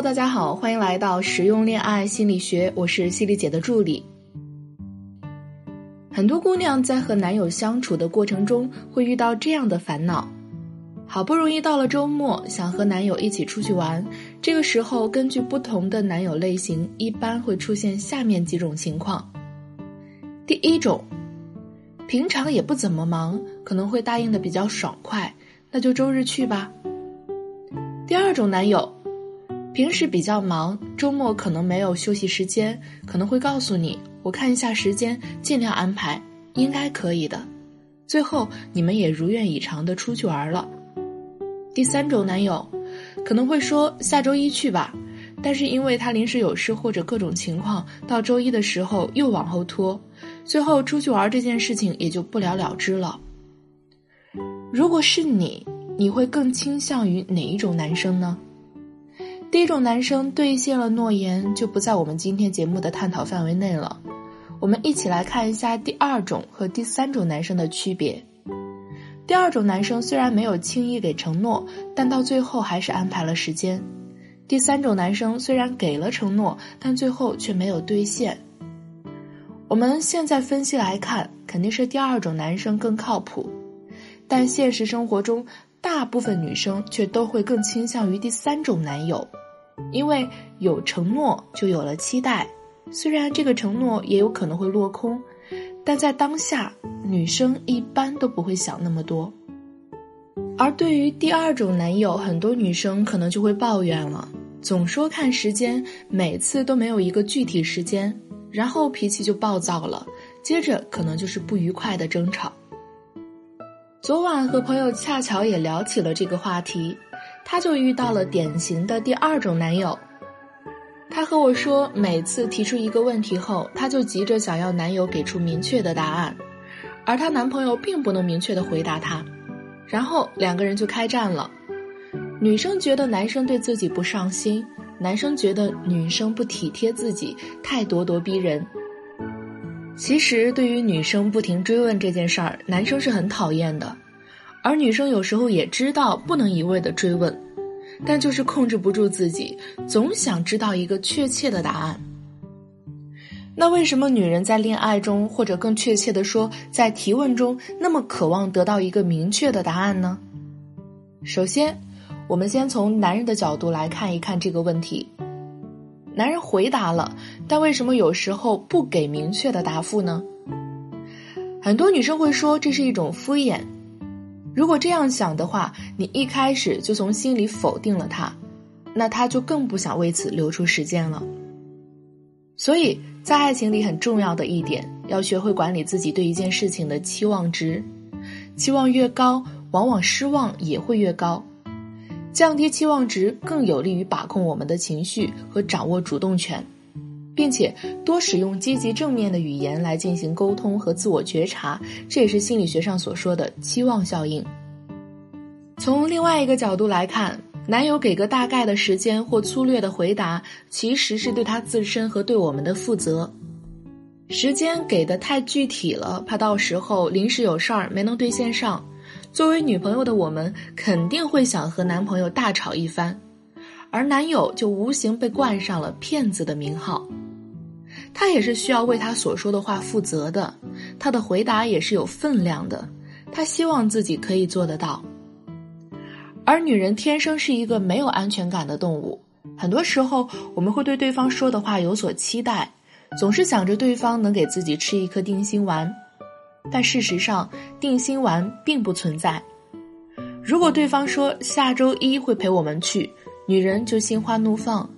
大家好，欢迎来到实用恋爱心理学，我是犀利姐的助理。很多姑娘在和男友相处的过程中，会遇到这样的烦恼：好不容易到了周末，想和男友一起出去玩，这个时候根据不同的男友类型，一般会出现下面几种情况。第一种，平常也不怎么忙，可能会答应的比较爽快，那就周日去吧。第二种男友。平时比较忙，周末可能没有休息时间，可能会告诉你，我看一下时间，尽量安排，应该可以的。最后你们也如愿以偿的出去玩了。第三种男友，可能会说下周一去吧，但是因为他临时有事或者各种情况，到周一的时候又往后拖，最后出去玩这件事情也就不了了之了。如果是你，你会更倾向于哪一种男生呢？第一种男生兑现了诺言，就不在我们今天节目的探讨范围内了。我们一起来看一下第二种和第三种男生的区别。第二种男生虽然没有轻易给承诺，但到最后还是安排了时间。第三种男生虽然给了承诺，但最后却没有兑现。我们现在分析来看，肯定是第二种男生更靠谱，但现实生活中，大部分女生却都会更倾向于第三种男友。因为有承诺，就有了期待。虽然这个承诺也有可能会落空，但在当下，女生一般都不会想那么多。而对于第二种男友，很多女生可能就会抱怨了，总说看时间，每次都没有一个具体时间，然后脾气就暴躁了，接着可能就是不愉快的争吵。昨晚和朋友恰巧也聊起了这个话题。他就遇到了典型的第二种男友，他和我说，每次提出一个问题后，他就急着想要男友给出明确的答案，而她男朋友并不能明确的回答她，然后两个人就开战了。女生觉得男生对自己不上心，男生觉得女生不体贴自己，太咄咄逼人。其实对于女生不停追问这件事儿，男生是很讨厌的。而女生有时候也知道不能一味的追问，但就是控制不住自己，总想知道一个确切的答案。那为什么女人在恋爱中，或者更确切的说，在提问中那么渴望得到一个明确的答案呢？首先，我们先从男人的角度来看一看这个问题。男人回答了，但为什么有时候不给明确的答复呢？很多女生会说这是一种敷衍。如果这样想的话，你一开始就从心里否定了他，那他就更不想为此留出时间了。所以在爱情里很重要的一点，要学会管理自己对一件事情的期望值，期望越高，往往失望也会越高。降低期望值更有利于把控我们的情绪和掌握主动权。并且多使用积极正面的语言来进行沟通和自我觉察，这也是心理学上所说的期望效应。从另外一个角度来看，男友给个大概的时间或粗略的回答，其实是对他自身和对我们的负责。时间给的太具体了，怕到时候临时有事儿没能兑现上。作为女朋友的我们，肯定会想和男朋友大吵一番，而男友就无形被冠上了骗子的名号。他也是需要为他所说的话负责的，他的回答也是有分量的，他希望自己可以做得到。而女人天生是一个没有安全感的动物，很多时候我们会对对方说的话有所期待，总是想着对方能给自己吃一颗定心丸，但事实上定心丸并不存在。如果对方说下周一会陪我们去，女人就心花怒放。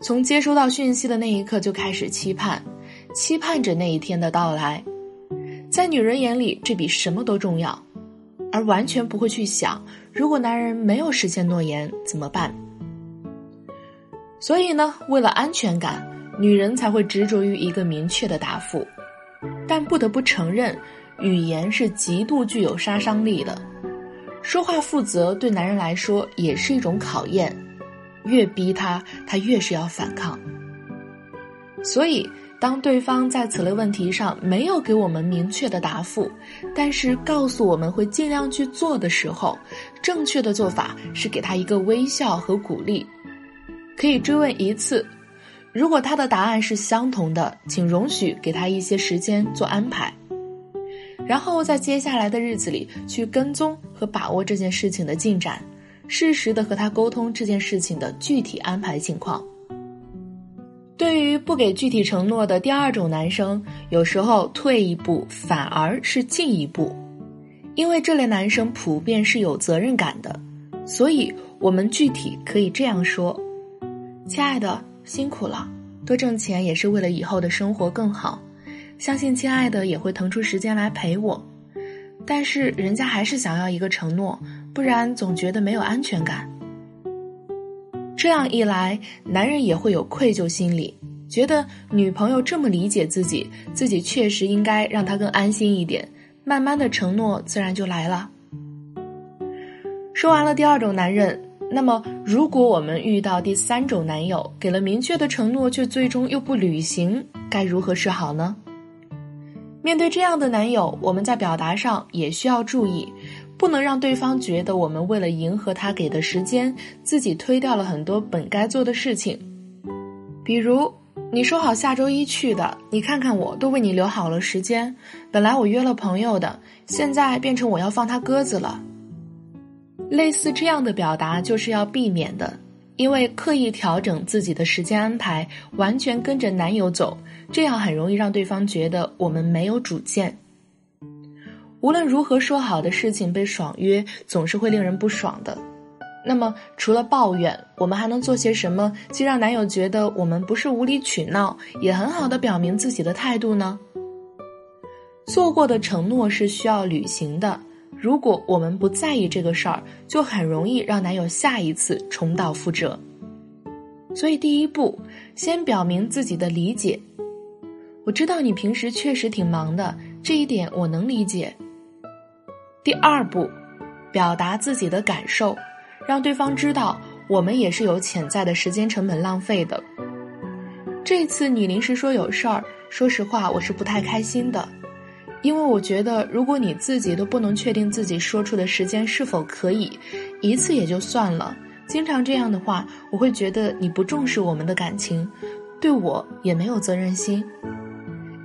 从接收到讯息的那一刻就开始期盼，期盼着那一天的到来，在女人眼里这比什么都重要，而完全不会去想，如果男人没有实现诺言怎么办？所以呢，为了安全感，女人才会执着于一个明确的答复。但不得不承认，语言是极度具有杀伤力的，说话负责对男人来说也是一种考验。越逼他，他越是要反抗。所以，当对方在此类问题上没有给我们明确的答复，但是告诉我们会尽量去做的时候，正确的做法是给他一个微笑和鼓励，可以追问一次。如果他的答案是相同的，请容许给他一些时间做安排，然后在接下来的日子里去跟踪和把握这件事情的进展，适时的和他沟通这件事情的具体安排情况。对于不给具体承诺的第二种男生，有时候退一步反而是进一步，因为这类男生普遍是有责任感的，所以我们具体可以这样说：“亲爱的。”辛苦了，多挣钱也是为了以后的生活更好。相信亲爱的也会腾出时间来陪我，但是人家还是想要一个承诺，不然总觉得没有安全感。这样一来，男人也会有愧疚心理，觉得女朋友这么理解自己，自己确实应该让她更安心一点。慢慢的承诺自然就来了。说完了第二种男人。那么，如果我们遇到第三种男友，给了明确的承诺，却最终又不履行，该如何是好呢？面对这样的男友，我们在表达上也需要注意，不能让对方觉得我们为了迎合他给的时间，自己推掉了很多本该做的事情。比如，你说好下周一去的，你看看我都为你留好了时间，本来我约了朋友的，现在变成我要放他鸽子了。类似这样的表达就是要避免的，因为刻意调整自己的时间安排，完全跟着男友走，这样很容易让对方觉得我们没有主见。无论如何说好的事情被爽约，总是会令人不爽的。那么，除了抱怨，我们还能做些什么，既让男友觉得我们不是无理取闹，也很好的表明自己的态度呢？做过的承诺是需要履行的。如果我们不在意这个事儿，就很容易让男友下一次重蹈覆辙。所以第一步，先表明自己的理解。我知道你平时确实挺忙的，这一点我能理解。第二步，表达自己的感受，让对方知道我们也是有潜在的时间成本浪费的。这次你临时说有事儿，说实话我是不太开心的。因为我觉得，如果你自己都不能确定自己说出的时间是否可以，一次也就算了。经常这样的话，我会觉得你不重视我们的感情，对我也没有责任心。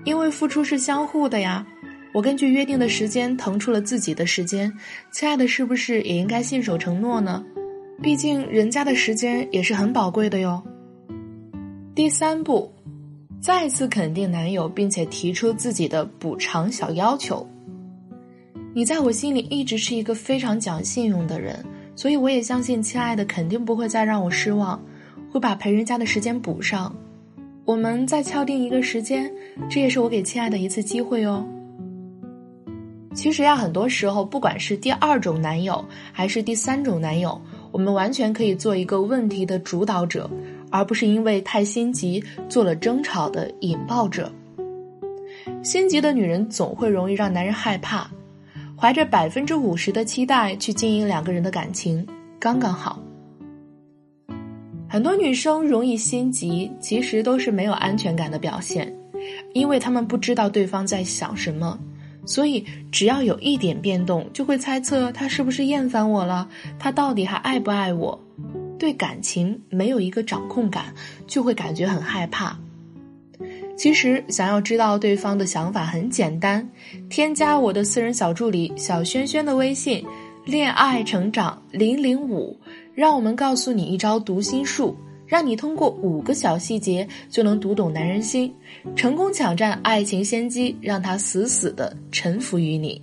因为付出是相互的呀，我根据约定的时间腾出了自己的时间，亲爱的，是不是也应该信守承诺呢？毕竟人家的时间也是很宝贵的哟。第三步。再次肯定男友，并且提出自己的补偿小要求。你在我心里一直是一个非常讲信用的人，所以我也相信亲爱的肯定不会再让我失望，会把陪人家的时间补上。我们再敲定一个时间，这也是我给亲爱的一次机会哦。其实呀，很多时候，不管是第二种男友还是第三种男友，我们完全可以做一个问题的主导者。而不是因为太心急做了争吵的引爆者。心急的女人总会容易让男人害怕，怀着百分之五十的期待去经营两个人的感情，刚刚好。很多女生容易心急，其实都是没有安全感的表现，因为她们不知道对方在想什么，所以只要有一点变动，就会猜测他是不是厌烦我了，他到底还爱不爱我。对感情没有一个掌控感，就会感觉很害怕。其实想要知道对方的想法很简单，添加我的私人小助理小轩轩的微信“恋爱成长零零五”，让我们告诉你一招读心术，让你通过五个小细节就能读懂男人心，成功抢占爱情先机，让他死死的臣服于你。